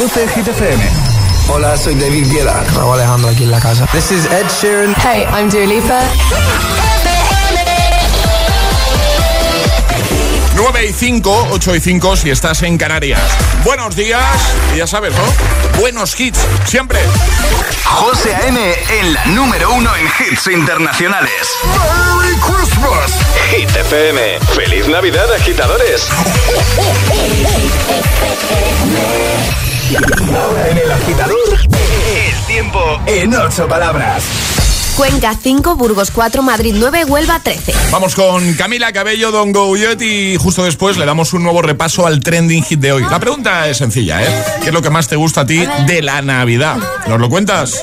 Introduce Hit FM. Hola, soy David Guetta. Raúl Alejandro aquí en la casa. This is Ed Sheeran. Hey, I'm Dua Lipa. 9 y 5, 8 y 5 si estás en Canarias. Buenos días, y ya sabes, ¿no? Buenos hits, siempre. José A.M. en la número uno en hits internacionales. ¡Merry Christmas! Hit FM. ¡Feliz Navidad, agitadores! Ahora en el agitador, el tiempo en ocho palabras. Cuenca 5, Burgos 4, Madrid 9, Huelva 13. Vamos con Camila Cabello, Don Go Yet y justo después le damos un nuevo repaso al trending hit de hoy. La pregunta es sencilla, ¿eh? ¿Qué es lo que más te gusta a ti de la Navidad? ¿Nos lo cuentas?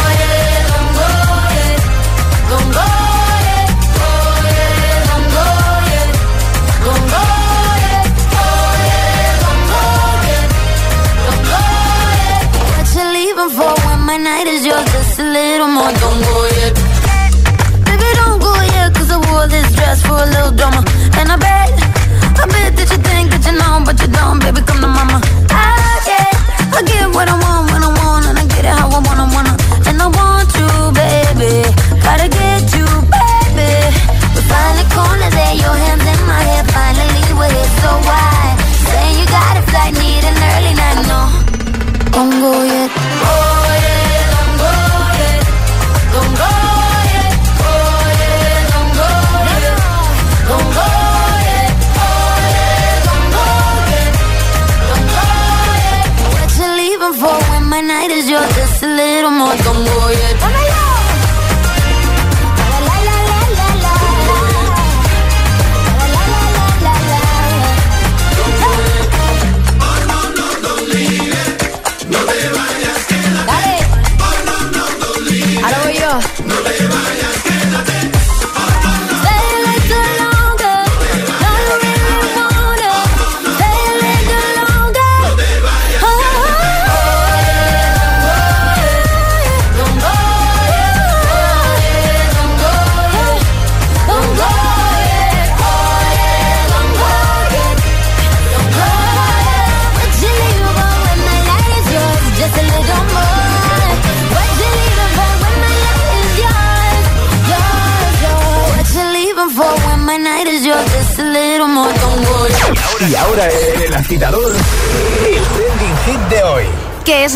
a. Don't go yet. Baby, don't go yet, cause I wore this dress for a little drama. And I bet, I bet that you think that you know, but you don't, baby, come to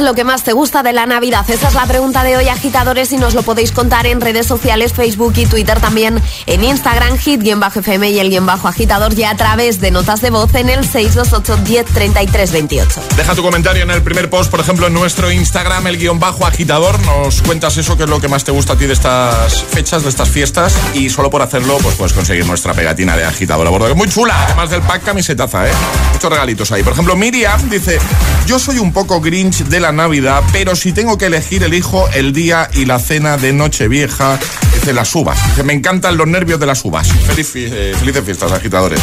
lo que más te gusta de la Navidad? Esa es la pregunta de hoy, agitadores, y nos lo podéis contar en redes sociales, Facebook y Twitter, también en Instagram, hit-fm y el guion bajo agitador, y a través de notas de voz en el 628 10 33 28. Deja tu comentario en el primer post, por ejemplo, en nuestro Instagram, el guion bajo agitador. Nos cuentas eso, que es lo que más te gusta a ti de estas fechas, de estas fiestas. Y solo por hacerlo, pues puedes conseguir nuestra pegatina de agitador a bordo, que es muy chula. Además del pack camisetaza, ¿eh? Muchos regalitos ahí. Por ejemplo, Miriam dice: Yo soy un poco Grinch de la Navidad, pero si tengo que elegir, elijo el día y la cena de Nochevieja. Dice las uvas. Me encantan los nervios de las uvas. Feliz eh, felices fiestas, agitadores.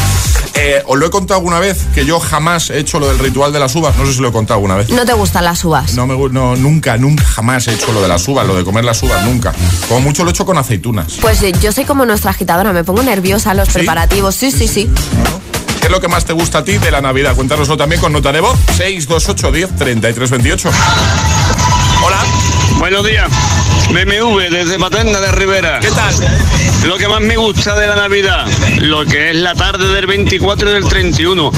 Eh, Os lo he contado alguna vez que yo jamás he hecho lo del ritual de las uvas. No sé si lo he contado alguna vez. ¿No te gustan las uvas? No, me, no, nunca, nunca, jamás he hecho lo de las uvas, lo de comer las uvas, nunca. Como mucho lo he hecho con aceitunas. Pues eh, yo soy como nuestra agitadora, me pongo nerviosa los ¿Sí? preparativos. Sí, sí, sí. ¿Qué es lo que más te gusta a ti de la Navidad? Cuéntanoslo también con nota de voz 628 10 33 28. Hola, Buenos días, BMW desde Paterna de Rivera. ¿qué tal? Lo que más me gusta de la Navidad, lo que es la tarde del 24 y del 31.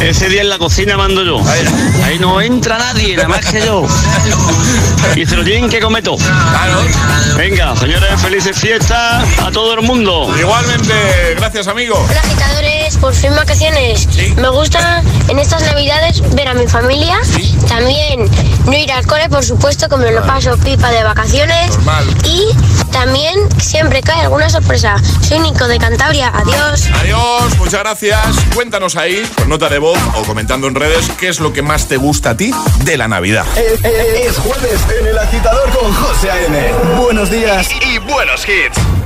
Ese día en la cocina mando yo. Ahí no entra nadie, nada más que yo. Y se lo tienen que comer todo. Claro. Venga, señores, felices fiestas a todo el mundo. Igualmente, gracias amigo. Hola agitadores, por fin vacaciones. Me gusta en estas Navidades ver a mi familia. También no ir al cole, por supuesto, que me lo paso pipa de vacaciones. Y también siempre cae alguna sorpresa. Soy Nico de Cantabria. Adiós. Adiós, muchas gracias. Cuéntanos ahí, con nota de voz o comentando en redes, qué es lo que más te gusta a ti de la Navidad. Eh, eh, eh, es, jueves en el agitador con José A.N. Buenos días y, y buenos hits.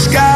sky.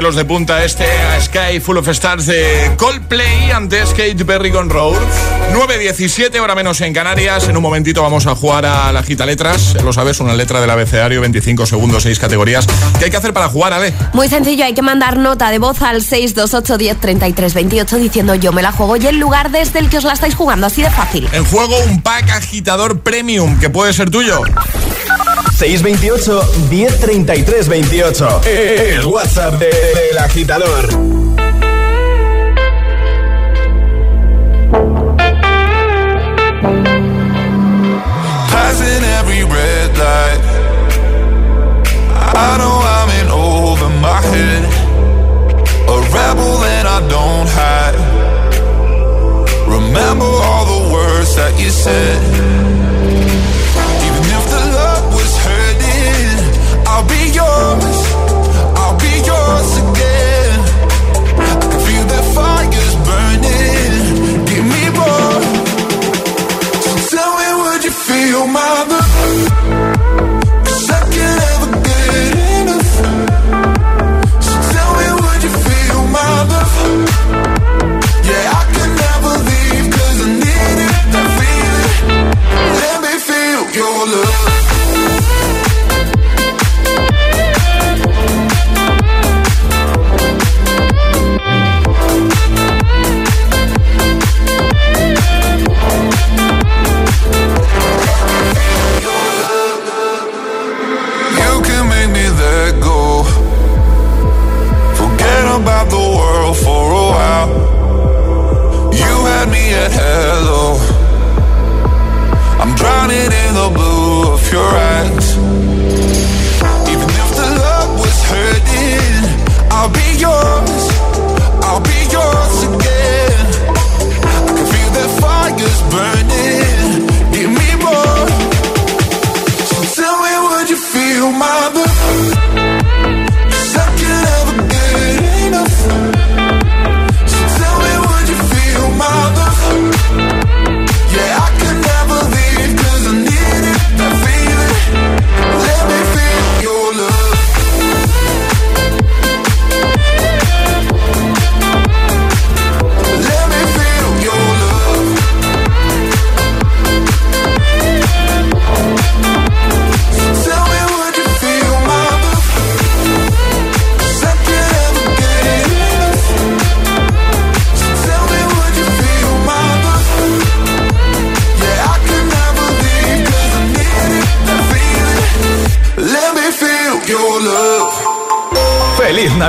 Pelos de punta este a Sky Full of Stars de Coldplay antes Kate Berry con Road. 9.17, hora menos en Canarias. En un momentito vamos a jugar a la gita letras. Lo sabes, una letra del abecedario, 25 segundos, 6 categorías. ¿Qué hay que hacer para jugar, Ale? Muy sencillo, hay que mandar nota de voz al 628 10 33 28 diciendo yo me la juego y el lugar desde el que os la estáis jugando, así de fácil. En juego un pack agitador premium que puede ser tuyo. 628 1033 28. El WhatsApp de- del agitador. Passing every red light. I know I'm in over my head. A rebel and I don't hide. Remember all the words that you said.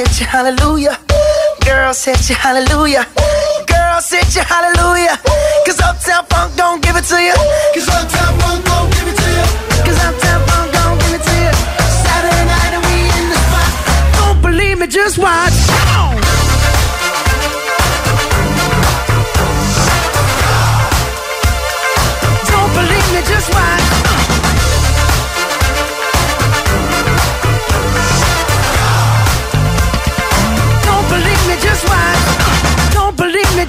Hit you, hallelujah. Girls hit you, hallelujah. Girls hit you, hallelujah. Cause Uptown Funk don't give it to you. Cause Uptown Funk don't give it to you. Cause Uptown Funk don't give it to you. Saturday night and we in the spot. Don't believe me, just watch. Don't believe me, just watch.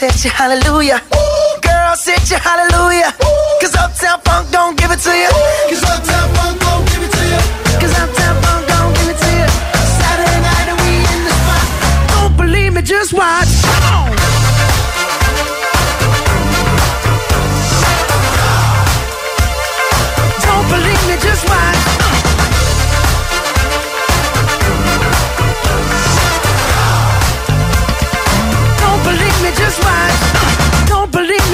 Hit you, hallelujah. girl. hit you, hallelujah. Cause Uptown Funk don't give it to you. Cause Uptown Funk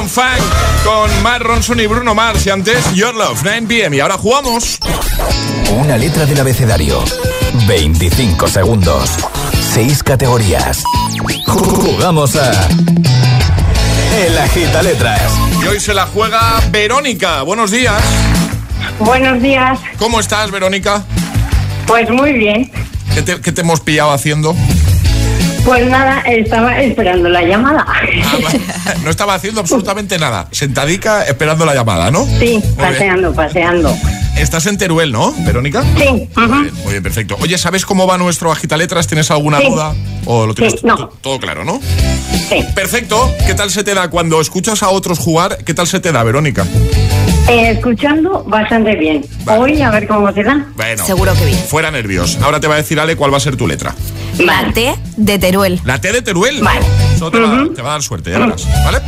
Uptown Funk con Matt Ronson y Bruno Mars y antes Your Love, 9 pm. Y ahora jugamos. Una letra del abecedario. 25 segundos. 6 categorías. Jugamos a. El agita letras. Y hoy se la juega Verónica. Buenos días. Buenos días. ¿Cómo estás, Verónica? Pues muy bien. ¿Qué te, qué te hemos pillado haciendo? Pues nada, estaba esperando la llamada. Ah, no estaba haciendo absolutamente nada. Sentadica esperando la llamada, ¿no? Sí, Muy bien. paseando, paseando. Estás en Teruel, ¿no, Verónica? Sí. Muy bien, muy bien, perfecto. Oye, ¿sabes cómo va nuestro agitaletras? ¿Tienes alguna Sí. duda? ¿O lo tienes Sí, no. to- todo claro, no? sí. Perfecto. ¿Qué tal se te da cuando escuchas a otros jugar? ¿Qué tal se te da, Verónica? Eh, escuchando bastante bien. Vale. Hoy a ver cómo se da. Bueno. Seguro que bien. Fuera nervios. Ahora te va a decir Ale cuál va a ser tu letra. La Vale. T de Teruel. La T de Teruel. Vale. Eso te, va, te va a dar suerte, ya verás. ¿Vale?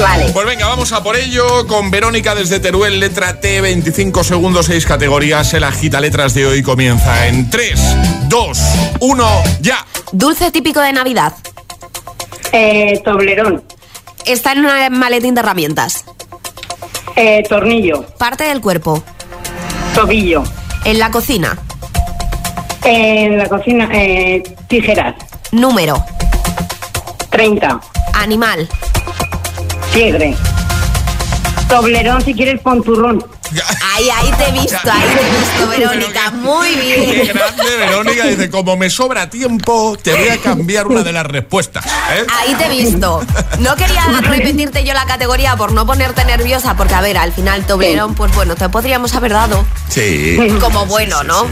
Vale. Pues venga, vamos a por ello con Verónica desde Teruel, letra T, 25 segundos, 6 categorías. El agita letras de hoy comienza en 3, 2, 1, ya. Dulce típico de Navidad. Eh, toblerón. Está en un maletín de herramientas. Eh, tornillo. Parte del cuerpo. Tobillo. En la cocina. En la cocina, eh, tijeras. Número. 30. Animal. Tigre. Toblerón si quieres pon turrón. Ahí, ahí te he visto, ahí te he visto, Verónica. Muy Qué bien. grande, Verónica. Dice, como me sobra tiempo, te voy a cambiar una de las respuestas. ¿eh? Ahí te he visto. No quería repetirte yo la categoría por no ponerte nerviosa, porque a ver, al final Toblerón, pues bueno, te podríamos haber dado Sí. como bueno, ¿no?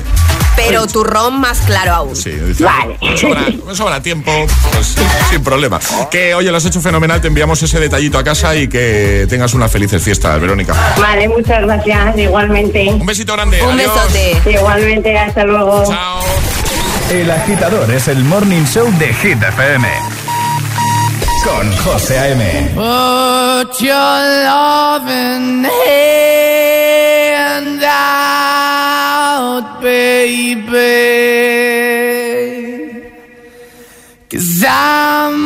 Pero turrón más claro aún. Sí, dice, Vale. Me sobra, me sobra tiempo, pues sin problema. Que oye, lo has hecho fenomenal, te enviamos ese detallito a casa y que tengas unas felices fiestas, Verónica. Vale, muchas gracias. Igualmente. Un besito grande. Un adiós. besote. Igualmente, hasta luego. Chao. El agitador es el morning show de Hit FM. Con José A.M. Put your hand out, baby. Cause I'm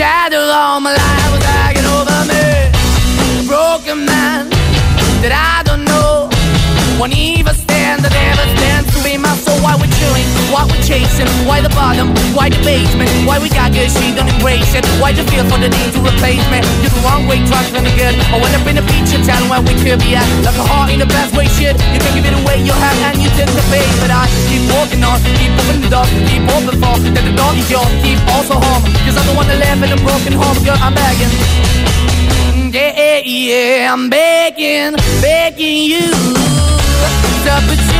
The shadow all my life was hanging over me. Broken man that I don't know. Won't even stand, I never Why we're chilling, why we're chasing, why the bottom, why the basement, why we got good, she don't embrace it. Why the feel for the need to replace me? You're the wrong way, trying to good. I went up in a feature town where we could be at. Like a heart in the best way, shit. You can give it away, you have, and you tend to pay. But I keep walking on, keep moving the door, keep open for that the dog is yours, keep also home. Cause I'm the one that live in a broken home, girl, I'm begging. Yeah, yeah, I'm begging, begging you to put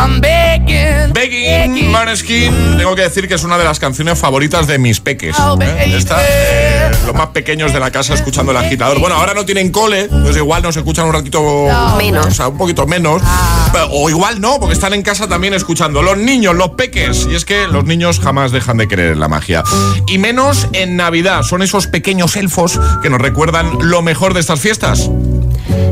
I'm begging, Begging, Maneskin, tengo que decir que es una de las canciones favoritas de mis peques. ¿eh? Esta, eh, los más pequeños de la casa escuchando el agitador. Bueno, ahora no tienen cole, entonces igual nos escuchan un ratito Menos. O sea, un poquito menos. Pero- O igual no, porque están en casa también escuchando. Los niños, los peques. Y es que los niños jamás dejan de creer en la magia. Y menos en Navidad. Son esos pequeños elfos que nos recuerdan lo mejor de estas fiestas.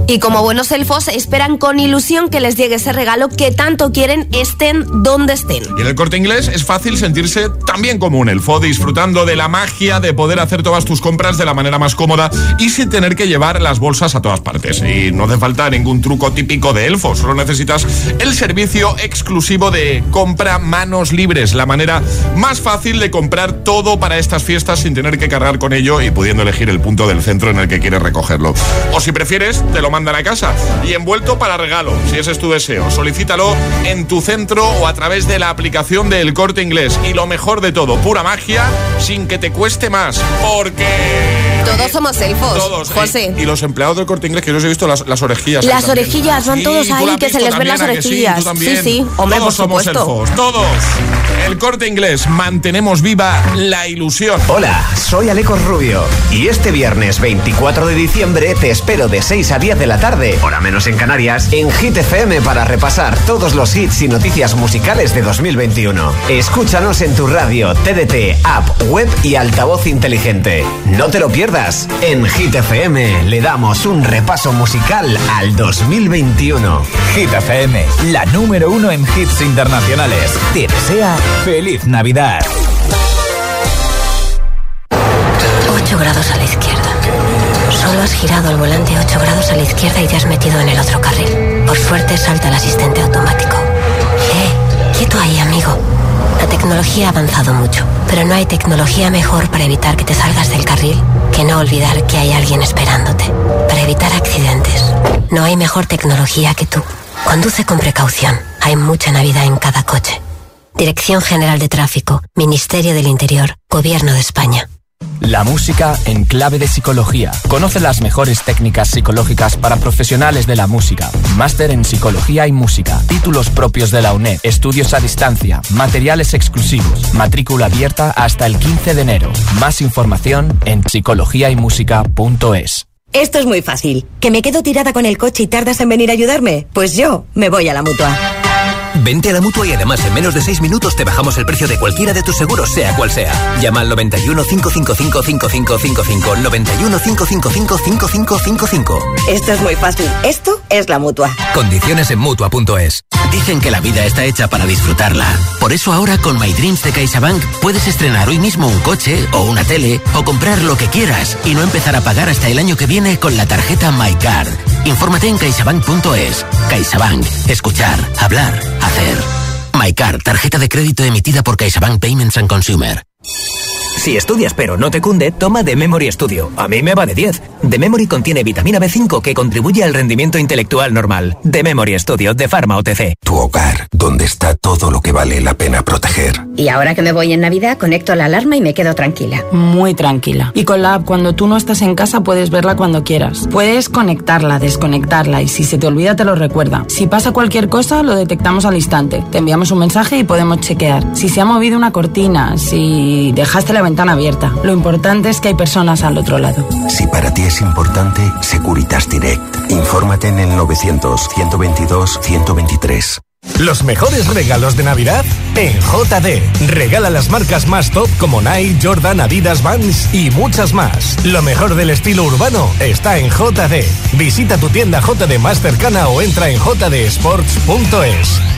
Y como buenos elfos, esperan con ilusión que les llegue ese regalo que tanto quieren, estén donde estén. Y en el corte inglés es fácil sentirse también como un elfo, disfrutando de la magia de poder hacer todas tus compras de la manera más cómoda y sin tener que llevar las bolsas a todas partes. Y no hace falta ningún truco típico de elfo, solo necesitas el servicio exclusivo de compra manos libres, la manera más fácil de comprar todo para estas fiestas sin tener que cargar con ello y pudiendo elegir el punto del centro en el que quieres recogerlo. O si prefieres, te lo mandan a casa y envuelto para regalo, si ese es tu deseo. Solicítalo en tu centro o a través de la aplicación del Corte Inglés. Y lo mejor de todo, pura magia sin que te cueste más, porque Todos somos elfos, todos. José. Y, y los empleados del Corte Inglés, que yo os he visto las, las orejillas. Las también. orejillas, van Sí, todos ahí, que se les ven las también, ¿a que sí? orejillas. También. Sí, sí, hombre, todos por somos supuesto. elfos, todos. El Corte Inglés, mantenemos viva la ilusión. Hola, soy Alecos Rubio y este viernes 24 de diciembre te espero de 6 a 10 de la tarde, hora menos en Canarias, en Hit FM para repasar todos los hits y noticias musicales de 2021. Escúchanos en tu radio, TDT, app, web y altavoz inteligente. No te lo pierdas. En Hit FM le damos un repaso musical al 2021. Hit FM, la número uno en hits internacionales. Te desea feliz Navidad. 8 grados a la izquierda. Solo has girado el volante 8 grados a la izquierda y te has metido en el otro carril. Por suerte salta el asistente automático. ¡Eh! Quieto ahí, amigo. La tecnología ha avanzado mucho, pero no hay tecnología mejor para evitar que te salgas del carril que no olvidar que hay alguien esperándote. Para evitar accidentes, no hay mejor tecnología que tú. Conduce con precaución. Hay mucha Navidad en cada coche. Dirección General de Tráfico, Ministerio del Interior, Gobierno de España. La música en clave de psicología. Conoce las mejores técnicas psicológicas para profesionales de la música. Máster en psicología y música. Títulos propios de la UNED. Estudios a distancia. Materiales exclusivos. Matrícula abierta hasta el 15 de enero. Más información en psicologiaymusica.es. Esto es muy fácil. ¿Que me quedo tirada con el coche y tardas en venir a ayudarme? Pues yo me voy a la mutua. Vente a la mutua y además en menos de 6 minutos te bajamos el precio de cualquiera de tus seguros, sea cual sea. Llama al 91 555 5555. 91 555 5555. Esto es muy fácil. Esto es la mutua. Condiciones en mutua.es. Dicen que la vida está hecha para disfrutarla. Por eso ahora con My Dreams de CaixaBank puedes estrenar hoy mismo un coche o una tele o comprar lo que quieras y no empezar a pagar hasta el año que viene con la tarjeta MyCard. Infórmate en caixabank.es. CaixaBank. Escuchar, hablar, hacer. MyCard, tarjeta de crédito emitida por CaixaBank Payments and Consumer. Si estudias pero no te cunde, toma The Memory Studio. A mí me va de 10. The Memory contiene vitamina B5 que contribuye al rendimiento intelectual normal. The Memory Studio de Pharma OTC. Tu hogar, donde está todo lo que vale la pena proteger. Y ahora que me voy en Navidad, conecto la alarma y me quedo tranquila. Muy tranquila. Y con la app, cuando tú no estás en casa, puedes verla cuando quieras. Puedes conectarla, desconectarla y si se te olvida, te lo recuerda. Si pasa cualquier cosa, lo detectamos al instante. Te enviamos un mensaje y podemos chequear. Si se ha movido una cortina, si dejaste la ventana abierta. Lo importante es que hay personas al otro lado. Si para ti es importante, Securitas Direct. Infórmate en el 900-122-123. Los mejores regalos de Navidad en JD. Regala las marcas más top como Nike, Jordan, Adidas, Vans y muchas más. Lo mejor del estilo urbano está en JD. Visita tu tienda JD más cercana o entra en jdsports.es.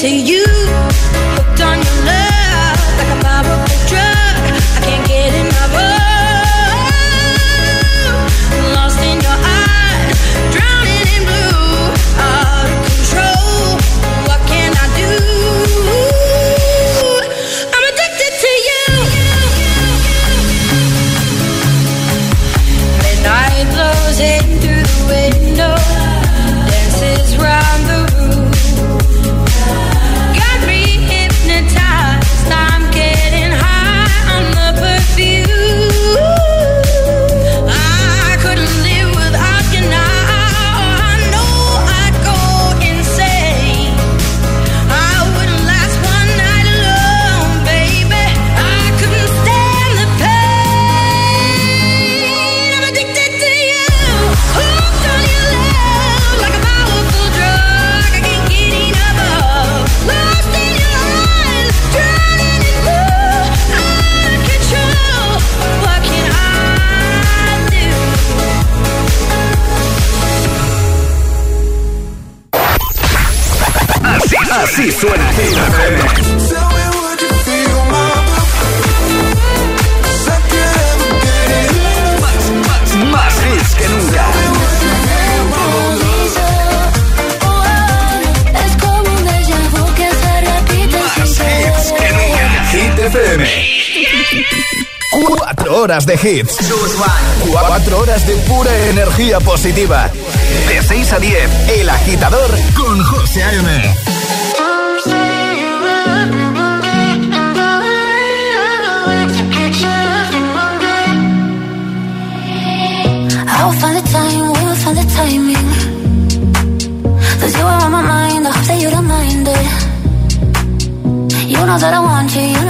to you, horas de hits. 4 horas de pura energía positiva. De 6 a 10, El Agitador con José A.M. That I want you,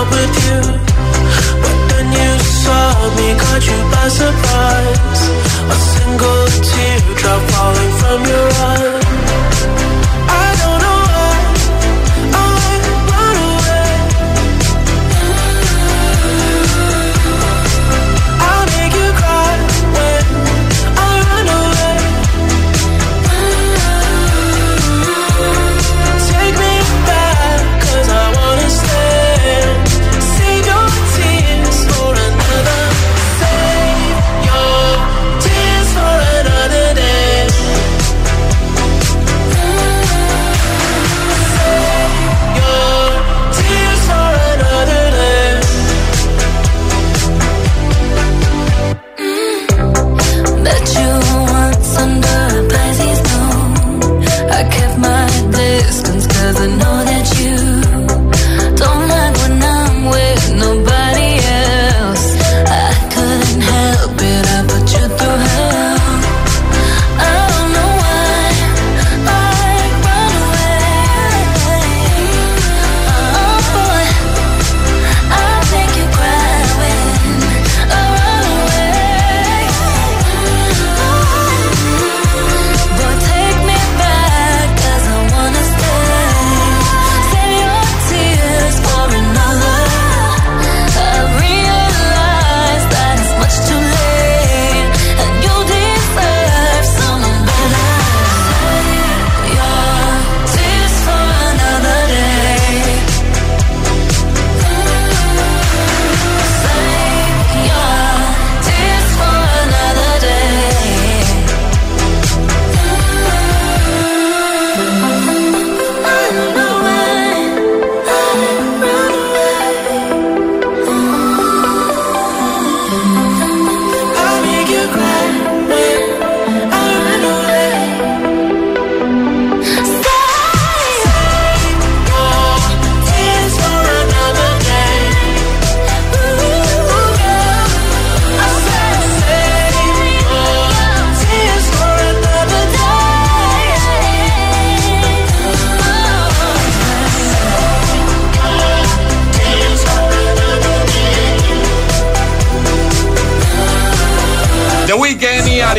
When with you. But then you saw me, caught you by surprise. A single teardrop falling from your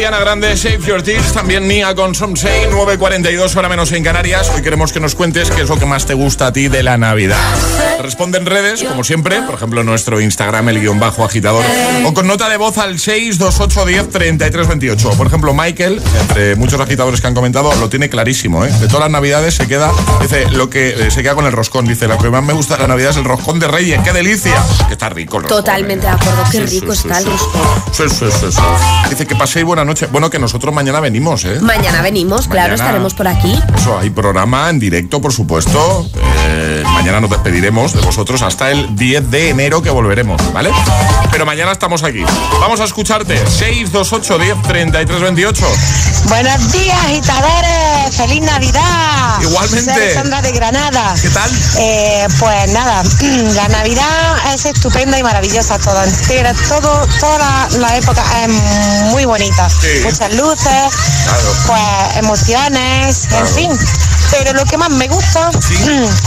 Ariana Grande, Save Your Tears. También Nia con Some Say, 9.42 hora menos en Canarias. Hoy queremos que nos cuentes qué es lo que más te gusta a ti de la Navidad. Responde en redes, como siempre, por ejemplo, nuestro Instagram, el guion bajo agitador, o con nota de voz al 628103328. Por ejemplo, Michael, entre muchos agitadores que han comentado, lo tiene clarísimo, ¿eh? De todas las Navidades se queda, dice, lo que eh, se queda con el roscón. Dice, lo que más me gusta de la Navidad es el roscón de Reyes, qué delicia. Que está rico el roscón, Totalmente ¿eh? de acuerdo, qué rico sí, está sí, el roscón. Sí, sí, sí, sí. Dice que paséis buena noche. Bueno, que nosotros mañana venimos, ¿eh? Mañana venimos, claro, estaremos por aquí. Eso, hay programa en directo, por supuesto. Eh, mañana nos despediremos de vosotros hasta el 10 de enero que volveremos, ¿vale? Pero mañana estamos aquí. Vamos a escucharte. 628 10 33 28. Buenos días, agitadores. ¡Feliz Navidad! Igualmente. Soy de Granada. ¿Qué tal? Eh, pues nada, la Navidad es estupenda y maravillosa, toda entera, todo, toda la, la época es muy bonita. Sí. Muchas luces, pues emociones, Claro. en fin. Pero lo que más me gusta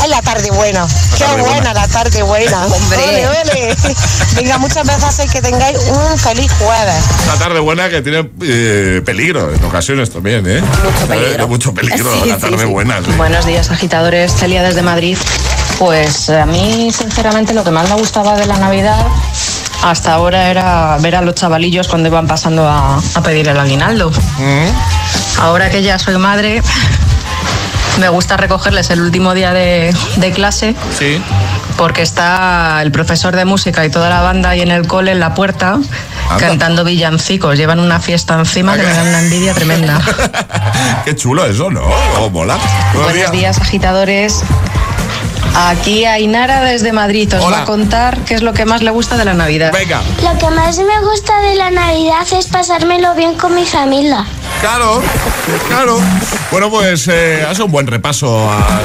es la tarde buena. Qué tarde buena, buena. la tarde buena. Hombre. Ole, ole. Venga, muchas veces que tengáis un feliz jueves. Una tarde buena que tiene eh, peligro en ocasiones también, ¿eh? Mucho peligro. mucho peligro, Sí, la tarde sí. buena. sí. Buenos días, agitadores. Celia desde Madrid. Pues a mí, sinceramente, lo que más me gustaba de la Navidad hasta ahora era ver a los chavalillos cuando iban pasando a, a pedir el aguinaldo. Ahora que ya soy madre, me gusta recogerles el último día de, de clase. Sí. Porque está el profesor de música y toda la banda ahí en el cole, en la puerta, cantando villancicos. Llevan una fiesta encima que me da una envidia tremenda. Qué chulo eso, ¿no? Oh, mola. Buenos Buenos días, agitadores. Aquí Ainara desde Madrid os va a contar qué es lo que más le gusta de la Navidad. Venga. Lo que más me gusta de la Navidad es pasármelo bien con mi familia. Claro, claro. Bueno, pues eh, hace un buen repaso a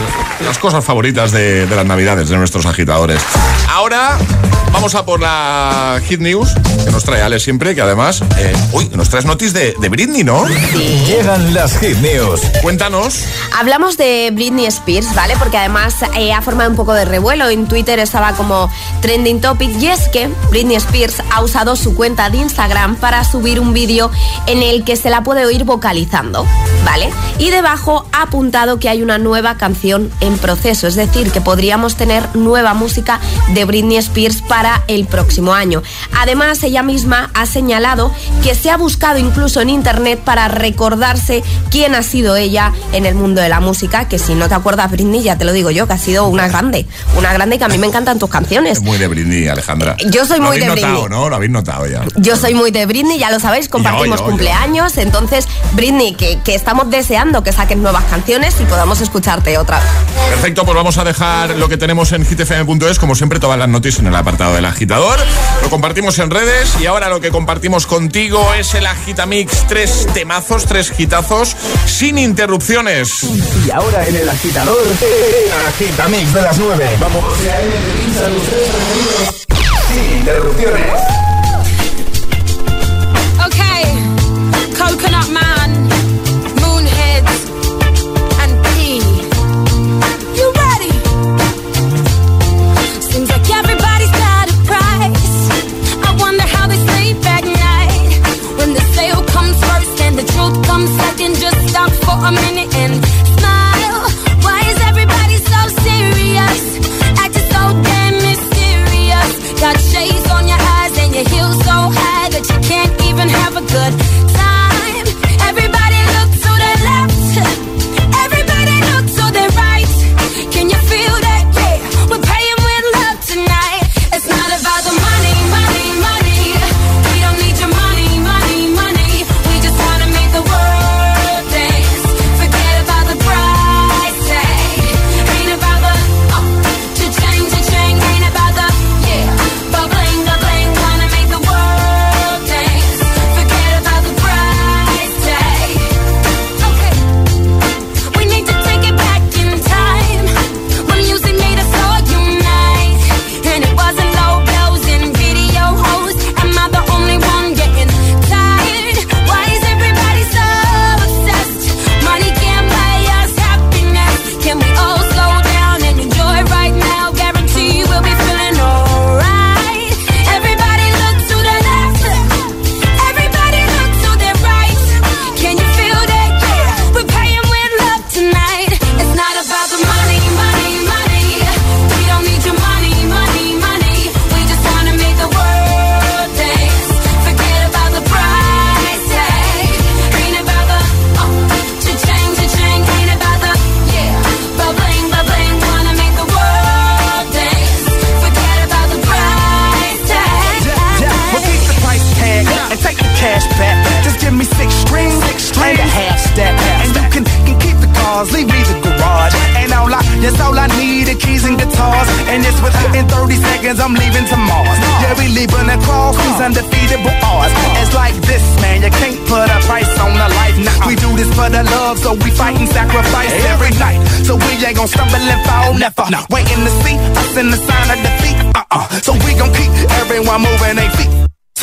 las cosas favoritas de, de las navidades de nuestros agitadores. Ahora vamos a por la Hit News, que nos trae Ale siempre, que además, eh, uy, nos traes noticias de, de Britney, ¿no? Llegan las Hit News. Cuéntanos. Hablamos de Britney Spears, ¿vale? Porque además eh, ha formado un poco de revuelo. En Twitter estaba como trending topic. Y es que Britney Spears ha usado su cuenta de Instagram para subir un vídeo en el que se la puede oír vocalizando, ¿vale? Y debajo ha apuntado que hay una nueva canción en proceso. Es decir, que podríamos tener nueva música de Britney Spears para el próximo año. Además, ella misma ha señalado que se ha buscado incluso en internet para recordarse quién ha sido ella en el mundo de la música, que si no te acuerdas, Britney, ya te lo digo yo, que ha sido una grande, una grande que a mí me encantan tus canciones. Muy de Britney, Alejandra. Yo soy Lo muy habéis de notado, Britney. ¿no? Lo habéis notado ya. Yo soy muy de Britney, ya lo sabéis, compartimos yo, yo. cumpleaños, entonces Britney, que, que estamos deseando que saques nuevas canciones y podamos escucharte otra vez. Perfecto, pues vamos a dejar lo que tenemos en hitfm.es, como siempre, todas las noticias en el apartado del agitador. Lo compartimos en redes y ahora lo que compartimos contigo es el Agitamix. Tres temazos, tres hitazos, sin interrupciones. Y ahora en el agitador, el agitamix de las 9. Vamos. Sin interrupciones. Okay, Coconut Man,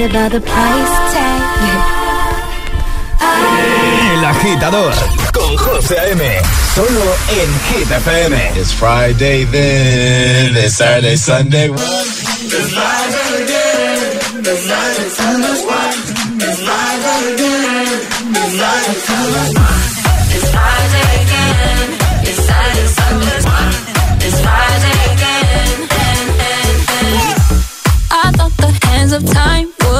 Forget about the price tag. El agitador con José A.M. Solo en Hit FM. It's Friday then, it's Saturday, Sunday. It's Friday again, it's Friday, Sunday. It's Friday again, it's Friday, Sunday. It's Friday again. It's Saturday, Sunday. It's Friday again. I thought the hands of time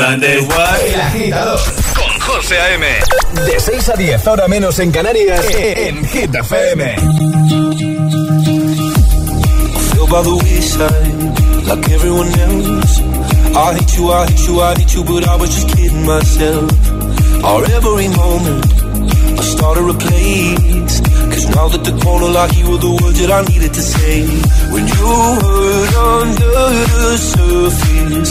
Sunday. What? El agitador con José A.M. De 6 a 10, ahora menos en Canarias, en Hit FM. feel by the wayside like everyone else. I hate you, I hate you, I hate you, but I was just kidding myself. Our every moment, I started a place. Cause now that the corner like you were the words that I needed to say. When you hurt under the surface,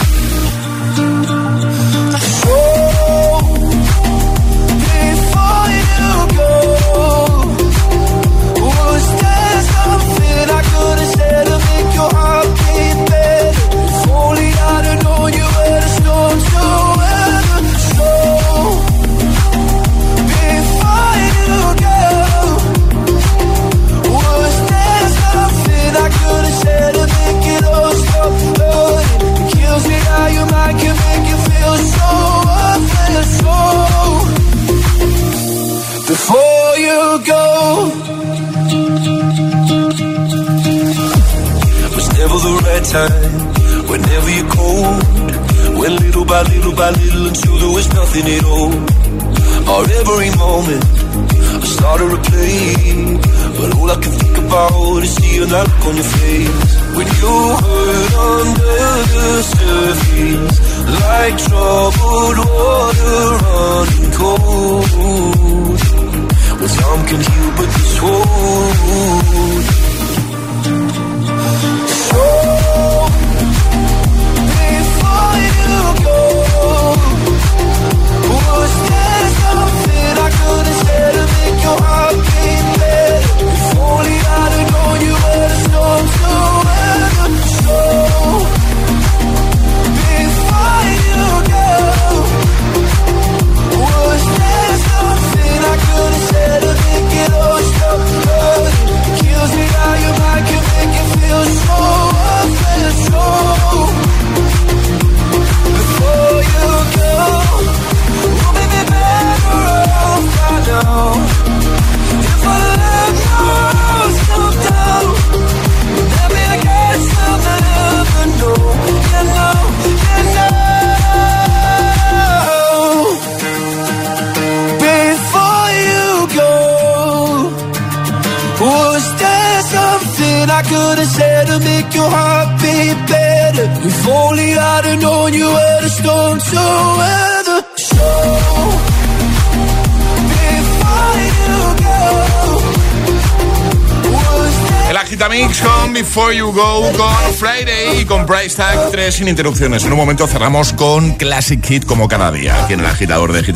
Before You Go con Friday y con Price Tag 3 sin interrupciones. En un momento cerramos con Classic Hit como cada día, aquí en el agitador de Hit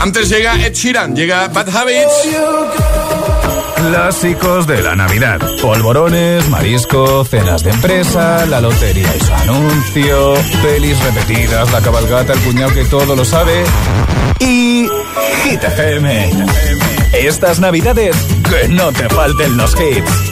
Antes llega Ed Sheeran, llega Bad Habits. Clásicos de la Navidad. Polvorones, marisco, cenas de empresa, la lotería y su anuncio, pelis repetidas, la cabalgata, el cuñado que todo lo sabe y Hit Estas Navidades, que no te falten los hits.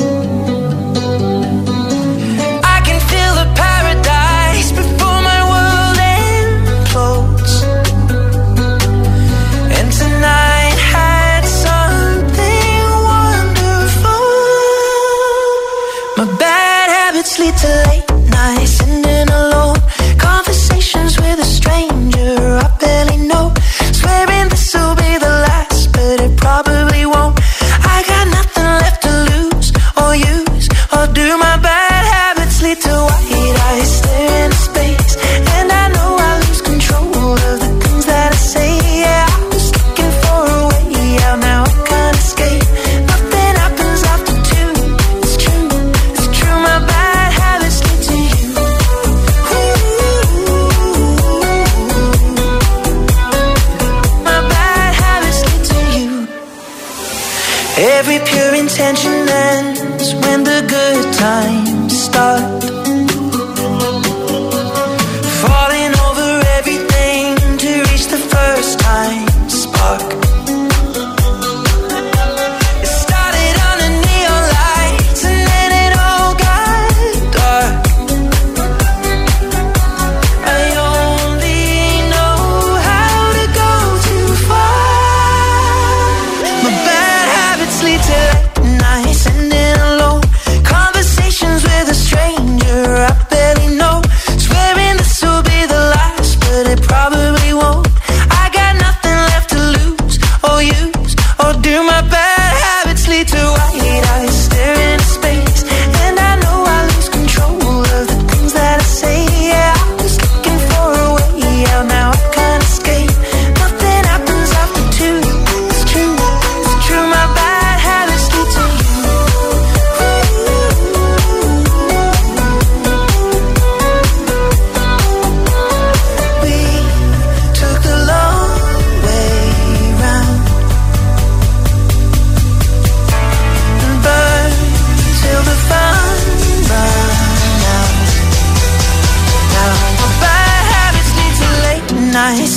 to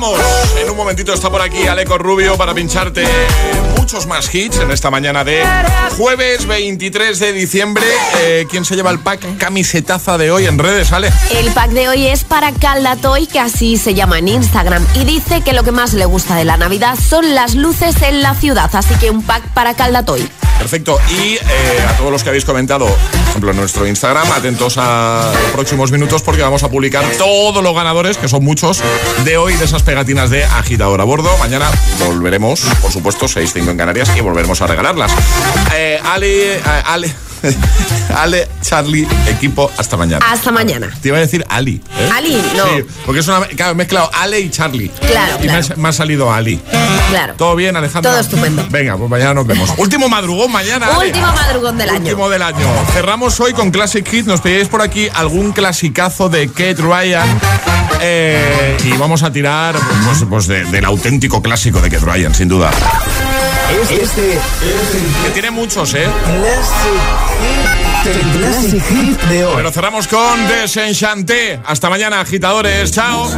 vamos. Momentito está por aquí Aleco Rubio para pincharte muchos más hits en esta mañana de jueves 23 de diciembre. Eh, ¿Quién se lleva el pack camisetaza de hoy en redes, Ale? El pack de hoy es para Caldatoy, que así se llama en Instagram, y dice que lo que más le gusta de la Navidad son las luces en la ciudad, así que un pack para Caldatoy. Perfecto. Y eh, a todos los que habéis comentado, por ejemplo, en nuestro Instagram, atentos a los próximos minutos porque vamos a publicar todos los ganadores, que son muchos, de hoy de esas pegatinas de agitador a bordo. Mañana volveremos, por supuesto, 6-5 en Canarias y volveremos a regalarlas. Eh, Ale, eh, Ale, Ale, Charlie, equipo, hasta mañana. Hasta mañana. Te iba a decir Ali. ¿eh? Ali, no. Sí, porque es una. Claro, he mezclado Ale y Charlie. Claro, Y me ha- claro. me ha salido Ali. Claro. ¿Todo bien, Alejandro? Todo estupendo. Venga, pues mañana nos vemos. Último madrugón mañana. Ale. Último madrugón del año. Último del año. Cerramos hoy con Classic Hit. Nos pedíais por aquí algún clasicazo de Kate Ryan. Eh, y vamos a tirar pues, pues de- del auténtico clásico de Kate Ryan, sin duda. Este, Que tiene muchos, ¿eh? el Classic Hit de hoy. Pero cerramos con Desenchanté. Hasta mañana, agitadores. Chao.